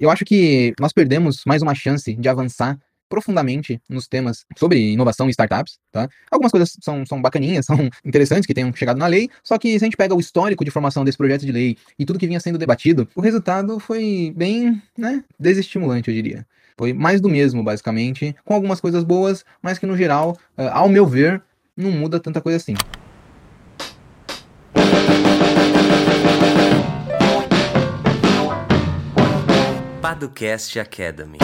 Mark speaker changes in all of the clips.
Speaker 1: Eu acho que nós perdemos mais uma chance de avançar profundamente nos temas sobre inovação e startups, tá? Algumas coisas são, são bacaninhas, são interessantes que tenham chegado na lei, só que se a gente pega o histórico de formação desse projeto de lei e tudo que vinha sendo debatido, o resultado foi bem, né, desestimulante, eu diria. Foi mais do mesmo, basicamente, com algumas coisas boas, mas que no geral, uh, ao meu ver, não muda tanta coisa assim.
Speaker 2: Paducast Academy.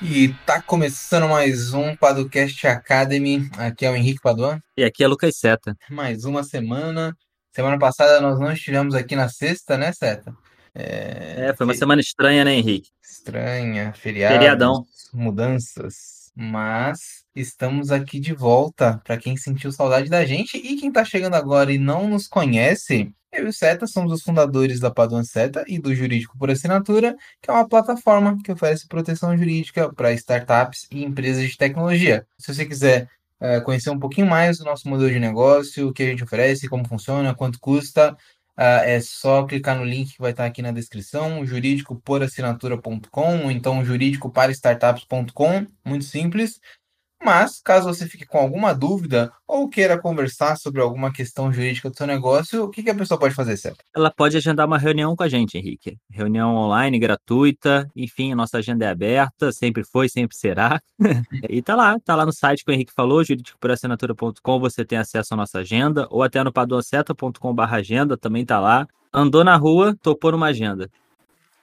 Speaker 1: E tá começando mais um Paducast Academy. Aqui é o Henrique Paduan.
Speaker 2: E aqui é Lucas Seta.
Speaker 1: Mais uma semana. Semana passada nós não estivemos aqui na sexta, né, Seta?
Speaker 2: É, é foi uma semana estranha, né, Henrique?
Speaker 1: Estranha, feriado,
Speaker 2: Feriadão.
Speaker 1: mudanças. Mas estamos aqui de volta para quem sentiu saudade da gente e quem tá chegando agora e não nos conhece. Eu e o Seta somos os fundadores da Paduan Seta e do Jurídico por Assinatura, que é uma plataforma que oferece proteção jurídica para startups e empresas de tecnologia. Se você quiser uh, conhecer um pouquinho mais do nosso modelo de negócio, o que a gente oferece, como funciona, quanto custa, uh, é só clicar no link que vai estar aqui na descrição, juridicoporassinatura.com ou então juridicoparastartups.com, muito simples. Mas, caso você fique com alguma dúvida ou queira conversar sobre alguma questão jurídica do seu negócio, o que, a pessoa pode fazer, certo?
Speaker 2: Ela pode agendar uma reunião com a gente, Henrique. Reunião online, gratuita, enfim, a nossa agenda é aberta, sempre foi, sempre será. e tá lá, tá lá no site que o Henrique falou, juridicoporassinatura.com, você tem acesso à nossa agenda, ou até no paduaceta.com.br agenda, também tá lá. Andou na rua, topou numa agenda.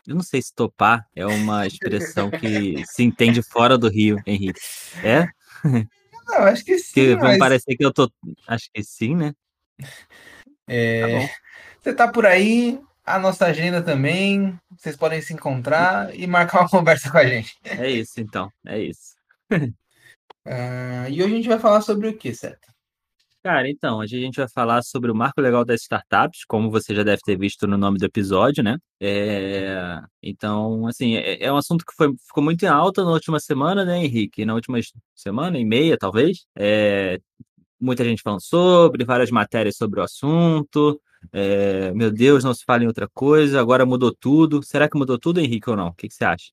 Speaker 2: Eu não sei se topar é uma expressão que se entende fora do Rio, Henrique. É?
Speaker 1: Não, acho que sim.
Speaker 2: Que mas... parecer que eu tô. Acho que sim, né?
Speaker 1: É... Tá Você tá por aí, a nossa agenda também. Vocês podem se encontrar e marcar uma conversa com a gente.
Speaker 2: É isso, então. É isso.
Speaker 1: uh, e hoje a gente vai falar sobre o que, certo?
Speaker 2: Cara, então, hoje a gente vai falar sobre o marco legal das startups, como você já deve ter visto no nome do episódio, né? É... Então, assim, é, é, um assunto que foi, ficou muito em alta na última semana, né, Henrique? Na última semana e meia, talvez. É... Muita gente falando sobre, várias matérias sobre o assunto. É... Meu Deus, não se fala em outra coisa, agora mudou tudo. Será que mudou tudo, Henrique, ou não? O que, que você acha?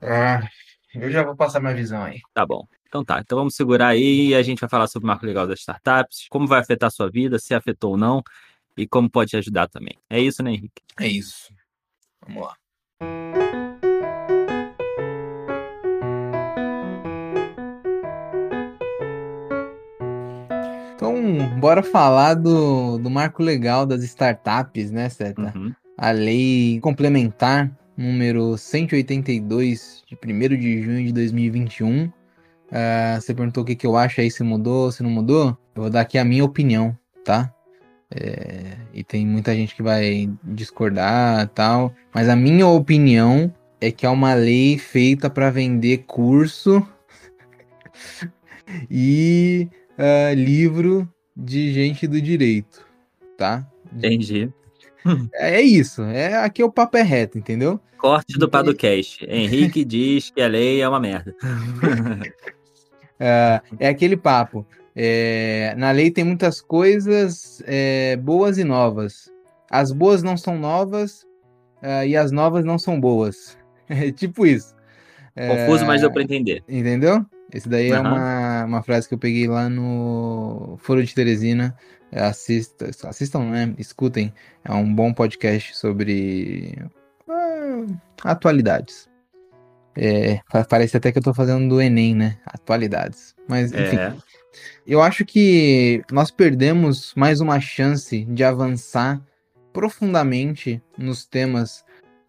Speaker 1: Ah, eu já vou passar minha visão aí.
Speaker 2: Tá bom. Então tá, então vamos segurar aí e a gente vai falar sobre o marco legal das startups, como vai afetar a sua vida, se afetou ou não, e como pode te ajudar também. É isso, né, Henrique?
Speaker 1: É isso. Vamos lá. Então, bora falar do, do marco legal das startups, né, Seta? Uhum. A lei complementar número 182, de 1 de junho de 2021, Uh, você perguntou o que, que eu acho aí, se mudou, se não mudou. Eu vou dar aqui a minha opinião, tá? É, e tem muita gente que vai discordar tal. Mas a minha opinião é que é uma lei feita para vender curso e uh, livro de gente do direito, tá?
Speaker 2: Entendi.
Speaker 1: É, é isso. É, aqui o papo é reto, entendeu?
Speaker 2: Corte do Padocast. Henrique diz que a lei é uma merda.
Speaker 1: é, é aquele papo. É, na lei tem muitas coisas é, boas e novas. As boas não são novas uh, e as novas não são boas. É tipo isso.
Speaker 2: Confuso, mas deu pra entender.
Speaker 1: Entendeu? Esse daí uhum. é uma, uma frase que eu peguei lá no Foro de Teresina. Assista, assistam, né? Escutem. É um bom podcast sobre uh, atualidades. É, parece até que eu tô fazendo do Enem, né? Atualidades. Mas, enfim. É. Eu acho que nós perdemos mais uma chance de avançar profundamente nos temas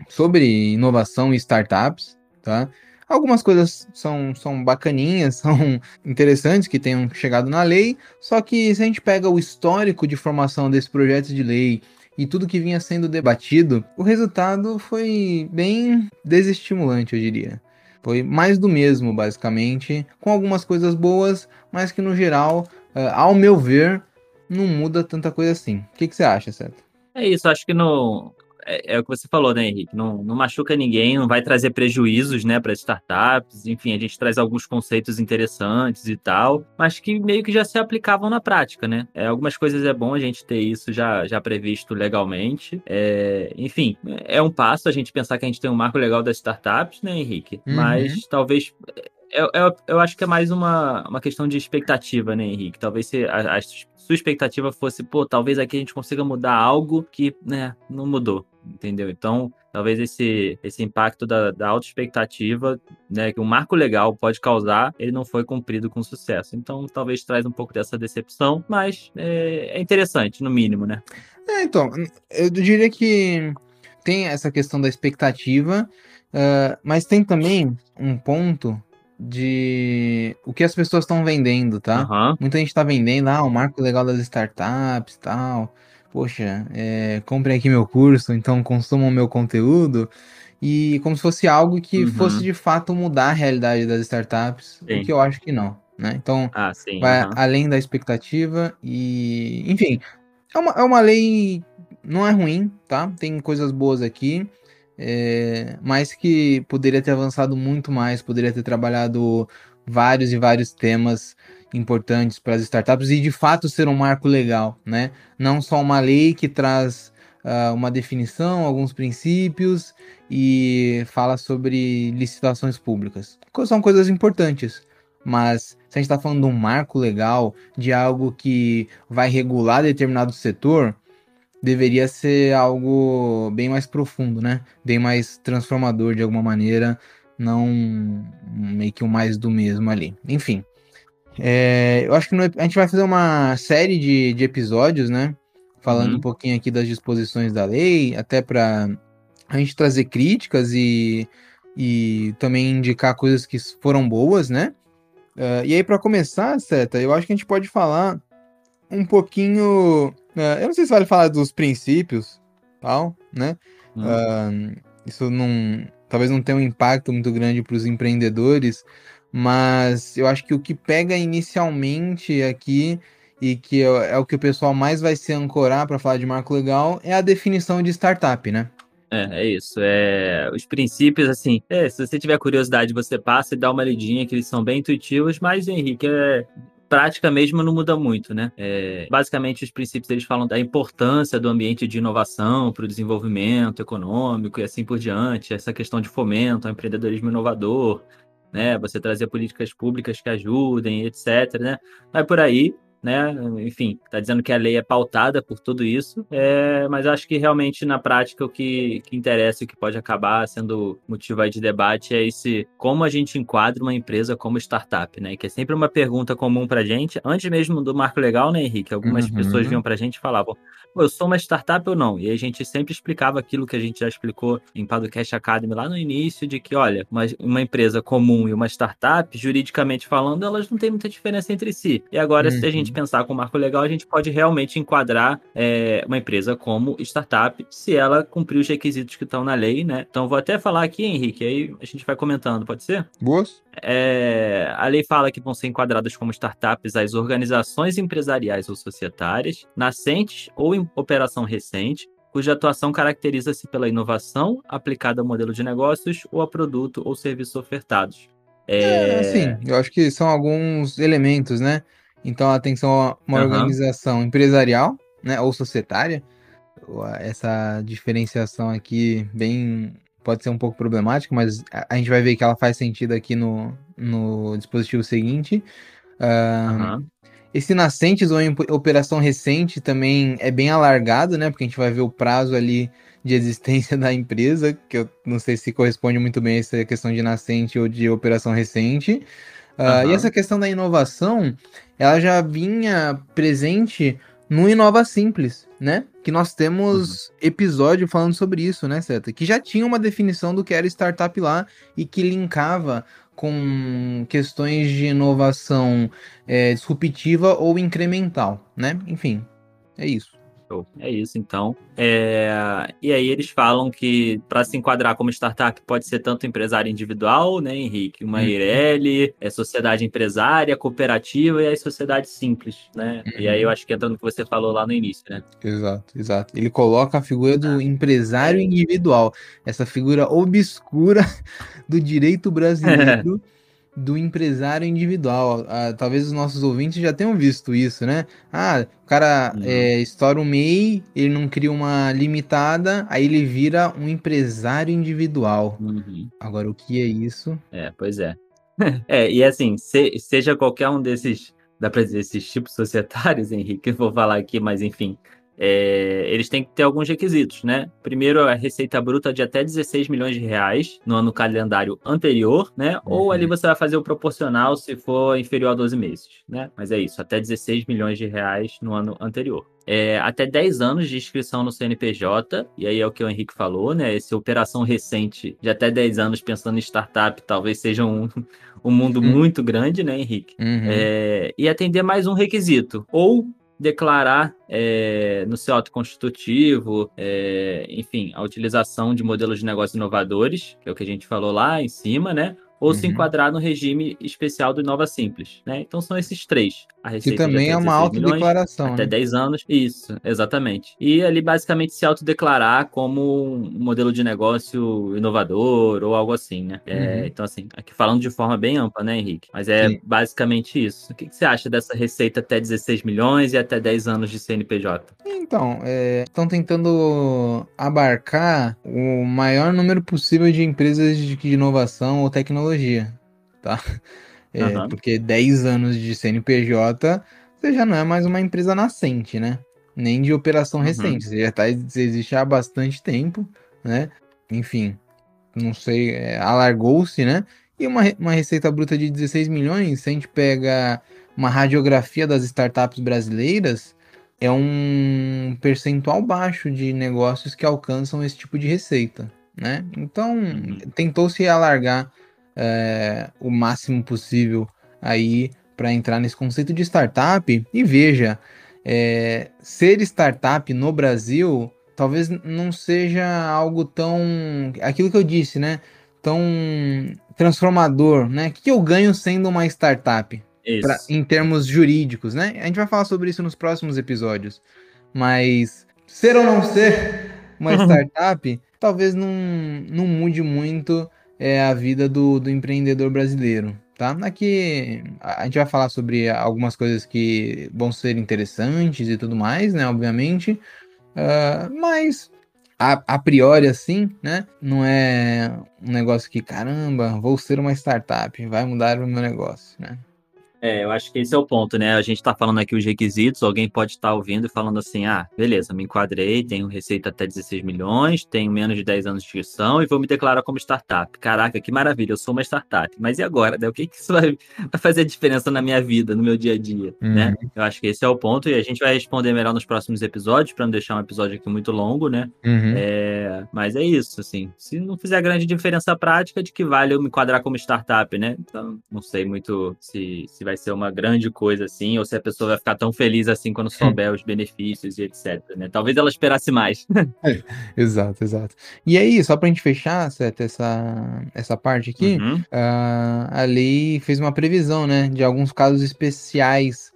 Speaker 1: sobre inovação e startups, tá? Algumas coisas são, são bacaninhas, são interessantes que tenham chegado na lei, só que se a gente pega o histórico de formação desse projeto de lei e tudo que vinha sendo debatido, o resultado foi bem desestimulante, eu diria. Foi mais do mesmo, basicamente, com algumas coisas boas, mas que no geral, uh, ao meu ver, não muda tanta coisa assim. O que, que você acha, certo?
Speaker 2: É isso, acho que no, é, é, o que você falou, né, Henrique? Não, não machuca ninguém, não vai trazer prejuízos, né, para startups. Enfim, a gente traz alguns conceitos interessantes e tal, mas que meio que já se aplicavam na prática, né? É, algumas coisas é bom a gente ter isso já, já previsto legalmente. É, enfim, é um passo a gente pensar que a gente tem um marco legal das startups, né, Henrique? Uhum. Mas talvez eu, eu, eu, acho que é mais uma, uma questão de expectativa, né, Henrique? Talvez se a, a, sua expectativa fosse, pô, talvez aqui a gente consiga mudar algo que, né, não mudou, entendeu? Então, talvez esse, esse impacto da, da alta expectativa, né, que um marco legal pode causar, ele não foi cumprido com sucesso. Então, talvez traz um pouco dessa decepção, mas é, é interessante, no mínimo, né?
Speaker 1: É, então, eu diria que tem essa questão da expectativa, uh, mas tem também um ponto de o que as pessoas estão vendendo, tá? Uhum. Muita gente tá vendendo, ah, o marco legal das startups tal. Poxa, é, comprem aqui meu curso, então consumam meu conteúdo. E como se fosse algo que uhum. fosse de fato mudar a realidade das startups, sim. o que eu acho que não. Né? Então, ah, sim, vai uhum. além da expectativa e. Enfim, é uma, é uma lei. Não é ruim, tá? Tem coisas boas aqui é, mas que poderia ter avançado muito mais, poderia ter trabalhado vários e vários temas importantes para as startups e de fato ser um marco legal, né? Não só uma lei que traz uh, uma definição, alguns princípios e fala sobre licitações públicas. São coisas importantes, mas se a gente está falando de um marco legal, de algo que vai regular determinado setor, deveria ser algo bem mais profundo, né? Bem mais transformador de alguma maneira, não meio que o mais do mesmo ali. Enfim, é, eu acho que a gente vai fazer uma série de, de episódios, né? Falando uhum. um pouquinho aqui das disposições da lei, até para a gente trazer críticas e, e também indicar coisas que foram boas, né? Uh, e aí, para começar, Seta, eu acho que a gente pode falar um pouquinho Uh, eu não sei se vale falar dos princípios, tal, né? Hum. Uh, isso não, talvez não tenha um impacto muito grande para os empreendedores, mas eu acho que o que pega inicialmente aqui e que é, é o que o pessoal mais vai se ancorar para falar de marco legal é a definição de startup, né?
Speaker 2: É, é isso. É, os princípios, assim, é, se você tiver curiosidade, você passa e dá uma lidinha, que eles são bem intuitivos, mas, Henrique, é, prática mesmo não muda muito, né? É, basicamente, os princípios eles falam da importância do ambiente de inovação para o desenvolvimento econômico e assim por diante, essa questão de fomento ao empreendedorismo inovador, né? Você trazer políticas públicas que ajudem, etc, né? Vai por aí né? Enfim, está dizendo que a lei é pautada por tudo isso, é, mas acho que realmente na prática o que, que interessa e o que pode acabar sendo motivo de debate é esse como a gente enquadra uma empresa como startup, né? Que é sempre uma pergunta comum para gente, antes mesmo do marco legal, né, Henrique? Algumas uhum. pessoas vinham para a gente e falavam, eu sou uma startup ou não? E a gente sempre explicava aquilo que a gente já explicou em Padocast Academy lá no início, de que, olha, uma, uma empresa comum e uma startup, juridicamente falando, elas não têm muita diferença entre si. E agora, uhum. se a gente. Pensar com o marco legal, a gente pode realmente enquadrar é, uma empresa como startup, se ela cumprir os requisitos que estão na lei, né? Então, vou até falar aqui, Henrique, aí a gente vai comentando, pode ser?
Speaker 1: Boas.
Speaker 2: É, a lei fala que vão ser enquadradas como startups as organizações empresariais ou societárias, nascentes ou em operação recente, cuja atuação caracteriza-se pela inovação aplicada ao modelo de negócios ou a produto ou serviço ofertados.
Speaker 1: É, é sim, eu acho que são alguns elementos, né? Então, atenção a uma uhum. organização empresarial, né, ou societária. Essa diferenciação aqui bem pode ser um pouco problemática, mas a, gente vai ver que ela faz sentido aqui no, no dispositivo seguinte. Uh, uhum. Esse nascentes ou operação recente também é bem alargado, né? Porque a gente vai ver o prazo ali de existência da empresa, que eu não sei se corresponde muito bem a essa questão de nascente ou de operação recente. Uh, uhum. E essa questão da inovação, ela já vinha presente no Inova Simples, né? Que nós temos uhum. episódio falando sobre isso, né, Seta? Que já tinha uma definição do que era startup lá e que linkava com questões de inovação é, disruptiva ou incremental, né? Enfim, é isso.
Speaker 2: É isso, então. É... E aí eles falam que para se enquadrar como startup pode ser tanto empresário individual, né, Henrique? Uma uhum. é sociedade empresária, cooperativa e aí sociedade simples, né? Uhum. E aí eu acho que entra no que você falou lá no início, né?
Speaker 1: Exato, exato. Ele coloca a figura do empresário individual, essa figura obscura do direito brasileiro. do empresário individual. Ah, talvez os nossos ouvintes já tenham visto isso, né? Ah, o cara uhum. é, estoura um MEI, ele não cria uma limitada, aí ele vira um empresário individual. Uhum. Agora, o que é isso?
Speaker 2: É, pois é. é, e assim, se, seja qualquer um desses, dá pra dizer, esses tipos societários, Henrique, eu vou falar aqui, mas enfim, é, eles têm que ter alguns requisitos, né? Primeiro, a receita bruta de até 16 milhões de reais no ano calendário anterior, né? Uhum. Ou ali você vai fazer o proporcional se for inferior a 12 meses, né? Mas é isso, até 16 milhões de reais no ano anterior. É, até 10 anos de inscrição no CNPJ, e aí é o que o Henrique falou, né? Essa operação recente de até 10 anos pensando em startup talvez seja um, um mundo uhum. muito grande, né, Henrique? Uhum. É, e atender mais um requisito, ou declarar é, no seu ato constitutivo, é, enfim, a utilização de modelos de negócio inovadores, que é o que a gente falou lá em cima, né? Ou uhum. se enquadrar no regime especial do Inova Simples, né? Então são esses três.
Speaker 1: A receita que também é uma autodeclaração.
Speaker 2: Até né? 10 anos. Isso, exatamente. E ali basicamente se autodeclarar como um modelo de negócio inovador ou algo assim, né? É, uhum. então, assim, aqui falando de forma bem ampla, né, Henrique? Mas é Sim. basicamente isso. O que, que, você acha dessa receita até 16 milhões e até 10 anos de CNPJ?
Speaker 1: Então, estão é, tentando abarcar o maior número possível de empresas de inovação ou tecnologia tecnologia, tá? É, uhum. Porque 10 anos de CNPJ, você já não é mais uma empresa nascente, né? Nem de operação uhum. recente. Você já tá, você existe há bastante tempo, né? Enfim, não sei, é, alargou-se, né? E uma, uma receita bruta de 16 milhões, se a gente pega uma radiografia das startups brasileiras, é um percentual baixo de negócios que alcançam esse tipo de receita, né? Então, uhum. tentou-se alargar é, o máximo possível aí para entrar nesse conceito de startup. E veja, é, ser startup no Brasil talvez não seja algo tão. aquilo que eu disse, né? Tão transformador, né? O que eu ganho sendo uma startup? Pra, em termos jurídicos, né? A gente vai falar sobre isso nos próximos episódios. Mas ser ou não ser uma startup, talvez não, não mude muito é a vida do, do empreendedor brasileiro. Tá? Aqui a gente vai falar sobre algumas coisas que vão ser interessantes e tudo mais, né? Obviamente. Uh, mas a, a, priori, assim, né? Não é um negócio que, caramba, vou ser uma startup, vai mudar o meu negócio, né?
Speaker 2: É, eu acho que esse é o ponto, né? A gente tá falando aqui os requisitos, alguém pode estar tá ouvindo e falando assim: ah, beleza, me enquadrei, tenho receita até 16 milhões, tenho menos de 10 anos de inscrição e vou me declarar como startup. Caraca, que maravilha, eu sou uma startup. Mas e agora? Né? O que, que isso vai, vai fazer diferença na minha vida, no meu dia a dia? Uhum. Né? Eu acho que esse é o ponto e a gente vai responder melhor nos próximos episódios, para não deixar um episódio aqui muito longo, né? Uhum. É, mas é isso, assim. Se não fizer grande diferença prática, de que vale eu me enquadrar como startup, né? Então, não sei muito se, se vai vai ser uma grande coisa assim, ou se a pessoa vai ficar tão feliz assim quando souber os benefícios e etc. Né? Talvez ela esperasse mais.
Speaker 1: é, exato, exato. E aí, só pra gente fechar, certo, essa, essa parte aqui, uhum. uh, a lei fez uma previsão, né, de alguns casos especiais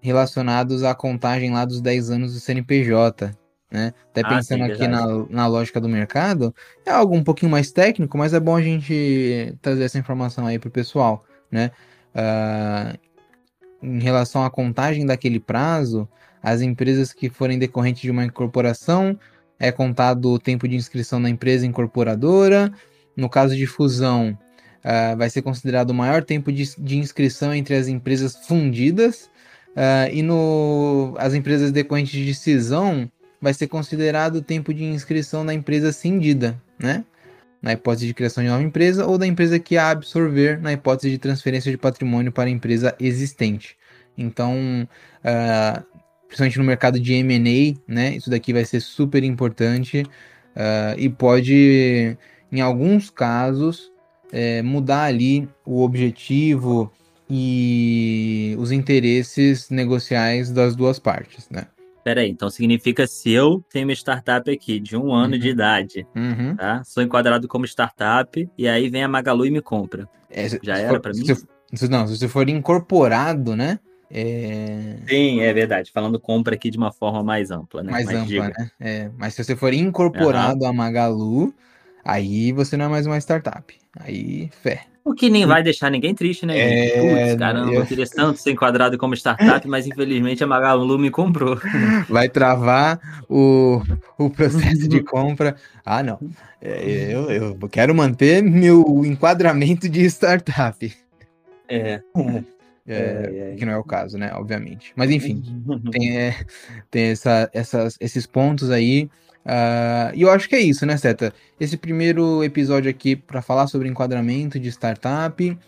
Speaker 1: relacionados à contagem lá dos 10 anos do CNPJ. Né? Até ah, pensando sim, aqui na, na lógica do mercado, é algo um pouquinho mais técnico, mas é bom a gente trazer essa informação aí pro pessoal, né? Uh, em relação à contagem daquele prazo, as empresas que forem decorrentes de uma incorporação, é contado o tempo de inscrição na empresa incorporadora. No caso de fusão, uh, vai ser considerado o maior tempo de, de inscrição entre as empresas fundidas. Uh, e no, as empresas decorrentes de cisão, vai ser considerado o tempo de inscrição da empresa cindida, né? Na hipótese de criação de nova empresa, ou da empresa que a absorver, na hipótese de transferência de patrimônio para a empresa existente. Então, uh, principalmente no mercado de M&A, né, isso daqui vai ser super importante uh, e pode, em alguns casos, é, mudar ali o objetivo e os interesses negociais das duas partes, né?
Speaker 2: Peraí, então significa se eu tenho uma startup aqui de um ano uhum. de idade,
Speaker 1: uhum.
Speaker 2: tá? Sou enquadrado como startup e aí vem a Magalu e me compra.
Speaker 1: É,
Speaker 2: Já era para mim?
Speaker 1: Se, não, se você for incorporado, né? É...
Speaker 2: Sim, é verdade. Falando compra aqui de uma forma mais ampla, né?
Speaker 1: Mais, mais ampla, diga. né? É, mas se você for incorporado uhum. a Magalu, aí você não é mais uma startup. Aí, fé.
Speaker 2: O que nem vai deixar ninguém triste, né? É, Putz, caramba, eu queria tanto ser enquadrado como startup, mas infelizmente a Magalu me comprou.
Speaker 1: Vai travar o, o processo de compra. Ah, não. É, eu, eu quero manter meu enquadramento de startup.
Speaker 2: É.
Speaker 1: É, é, que não é o caso, né? Obviamente. Mas enfim, tem, é, tem essa, essas, esses pontos aí. Uh, e eu acho que é isso, né, Seta? Esse primeiro episódio aqui para falar sobre enquadramento de startup uh,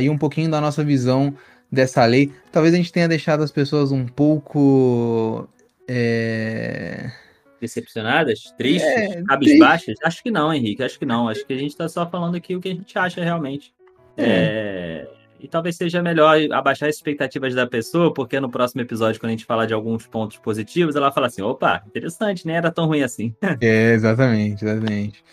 Speaker 1: e um pouquinho da nossa visão dessa lei. Talvez a gente tenha deixado as pessoas um pouco. É...
Speaker 2: Decepcionadas? Tristes? É, cabisbaixas? Acho que não, Henrique. Acho que não. Acho que a gente tá só falando aqui o que a gente acha realmente. É. é e talvez seja melhor abaixar as expectativas da pessoa, porque no próximo episódio, quando a gente falar de alguns pontos positivos, ela fala assim: opa, interessante, nem era tão ruim assim.
Speaker 1: é, exatamente, exatamente.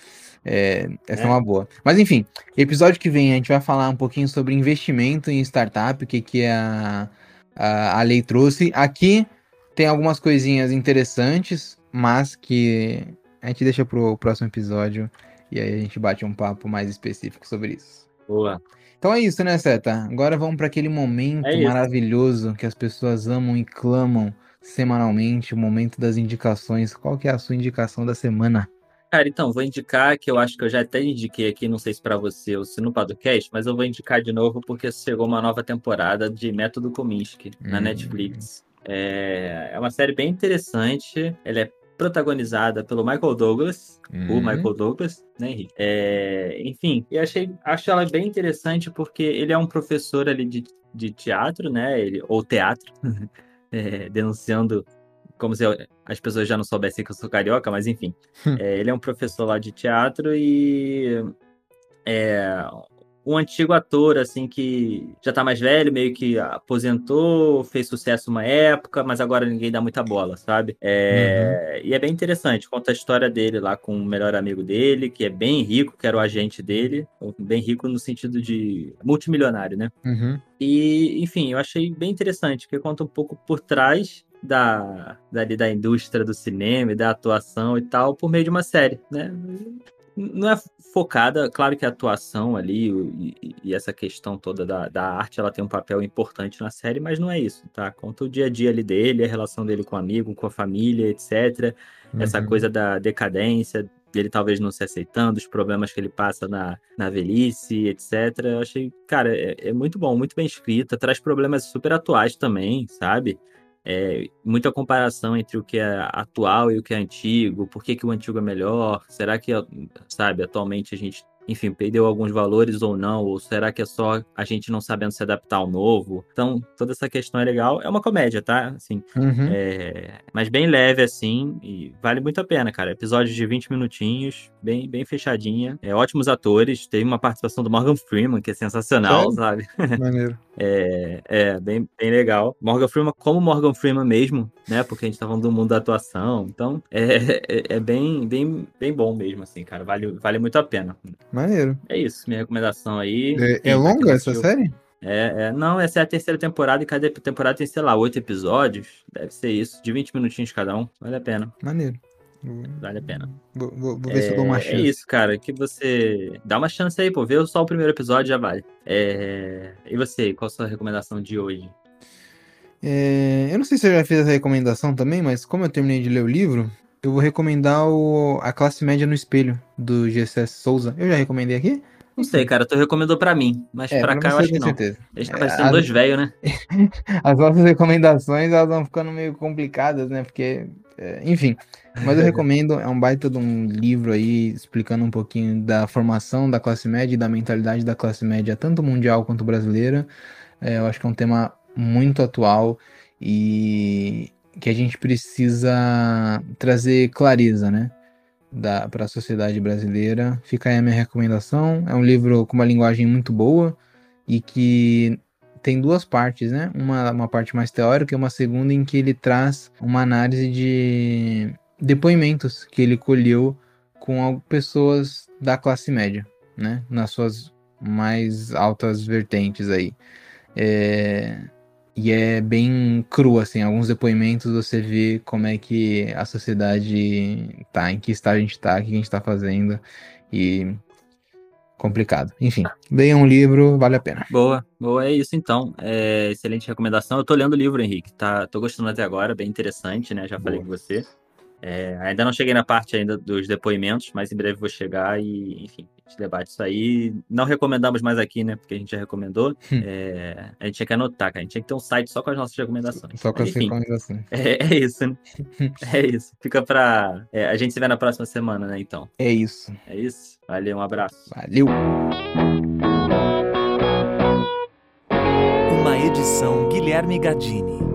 Speaker 1: É, essa é. é. uma boa. Mas enfim, episódio que vem a gente vai falar um pouquinho sobre investimento em startup, o que, que a, a, a lei trouxe. Aqui tem algumas coisinhas interessantes, mas que a gente deixa pro próximo episódio e aí a gente bate um papo mais específico sobre isso.
Speaker 2: Boa.
Speaker 1: Então é isso, né, Seta? Agora vamos para aquele momento é maravilhoso que as pessoas amam e clamam semanalmente, o momento das indicações. Qual que é a sua indicação da semana?
Speaker 2: Cara, então, vou indicar que eu acho que eu já até indiquei aqui, não sei se para você ou se no podcast, mas eu vou indicar de novo porque chegou uma nova temporada de Método Kominsky na hum. Netflix. É, é uma série bem interessante, ela é protagonizada pelo Michael Douglas, uhum. o Michael Douglas, né, Henrique? É, enfim, e achei, acho ela bem interessante porque ele é um professor ali de, de teatro, né, ele, ou teatro, é, denunciando como se as pessoas já não soubessem que eu sou carioca, mas enfim. É, ele é um professor lá de teatro e é, um antigo ator, assim, que já tá mais velho, meio que aposentou, fez sucesso uma época, mas agora ninguém dá muita bola, sabe? É... Uhum. E é bem interessante, conta a história dele lá com o melhor amigo dele, que é bem rico, que era o agente dele, bem rico no sentido de multimilionário, né?
Speaker 1: Uhum.
Speaker 2: E, enfim, eu achei bem interessante, porque conta um pouco por trás da, dali, da indústria do cinema e da atuação e tal, por meio de uma série, né? Não é focada, claro que a atuação ali e, e, essa questão toda da, da arte, ela tem um papel importante na série, mas não é isso, tá? Conta o dia a dia ali dele, a relação dele com o amigo, com a família, etc. Uhum. Essa coisa da decadência, dele talvez não se aceitando, os problemas que ele passa na, na velhice, etc. Eu achei, cara, é, é muito bom, muito bem escrita, traz problemas super atuais também, sabe? É, muita comparação entre o que é atual e o que é antigo, por que, que o antigo é melhor, será que, sabe, atualmente a gente enfim, perdeu alguns valores ou não, ou será que é só a gente não sabendo se adaptar ao novo? Então, toda essa questão é legal. É uma comédia, tá? Assim,
Speaker 1: uhum.
Speaker 2: é... mas bem leve, assim, e vale muito a pena, cara. Episódio de 20 minutinhos, bem, bem fechadinha. É, ótimos atores. Teve uma participação do Morgan Freeman, que é sensacional, sabe?
Speaker 1: Maneiro.
Speaker 2: é, é bem, bem legal. Morgan Freeman, como Morgan Freeman mesmo, né? Porque a gente tá falando do mundo da atuação. Então, é, é, é bem, bem, bem bom mesmo, assim, cara. Vale, vale muito a pena.
Speaker 1: Maneiro.
Speaker 2: É isso, minha recomendação aí.
Speaker 1: É, é longa essa série?
Speaker 2: É, é, não, essa é a terceira temporada e cada temporada tem, sei lá, oito episódios. Deve ser isso, de 20 minutinhos cada um. Vale a pena.
Speaker 1: Maneiro.
Speaker 2: Vale a pena.
Speaker 1: Vou, vou, vou ver é, se eu dou uma é,
Speaker 2: chance. É isso, cara, que você. Dá uma chance aí, pô. Vê só o primeiro episódio já vale. É... E você, qual a sua recomendação de hoje?
Speaker 1: É... Eu não sei se eu já fiz essa recomendação também, mas como eu terminei de ler o livro, eu vou recomendar o A Classe Média no Espelho, do GC Souza. Eu já recomendei aqui?
Speaker 2: Não sei, cara, tu recomendou pra mim, mas é, pra, cá eu acho que não. Certeza. Eles tá parecendo é, dois velhos, né?
Speaker 1: As nossas recomendações, elas vão ficando meio complicadas, né? Porque, é, enfim. Mas eu recomendo, é um baita de um livro aí, explicando um pouquinho da formação da classe média e da mentalidade da classe média, tanto mundial quanto brasileira. É, eu acho que é um tema muito atual e que a gente precisa trazer clareza, né? Para a sociedade brasileira. Fica aí a minha recomendação. É um livro com uma linguagem muito boa e que tem duas partes, né? Uma, uma parte mais teórica e uma segunda em que ele traz uma análise de depoimentos que ele colheu com pessoas da classe média, né? Nas suas mais altas vertentes aí. É... E é bem cru, assim, alguns depoimentos você vê como é que a sociedade tá, em que estágio a gente tá, o que a gente tá fazendo. E complicado. Enfim, leiam um livro, vale a pena.
Speaker 2: Boa, boa, é isso então. É, excelente recomendação. Eu tô lendo o livro, Henrique. Tá, tô gostando até agora, bem interessante, né? Já boa. falei com você. É, ainda não cheguei na parte ainda dos depoimentos, mas em breve vou chegar e, enfim, a gente debate isso aí. Não recomendamos mais aqui, né? Porque a gente já recomendou. Hum. É, a gente tinha que anotar, cara. A gente tinha que ter um site só com as nossas recomendações.
Speaker 1: Só com as recomendações.
Speaker 2: É, é, isso, né? é isso. Fica pra. É, a gente se vê na próxima semana, né? Então.
Speaker 1: É isso.
Speaker 2: É isso. Valeu, um abraço.
Speaker 1: Valeu.
Speaker 3: Uma edição Guilherme Gadini.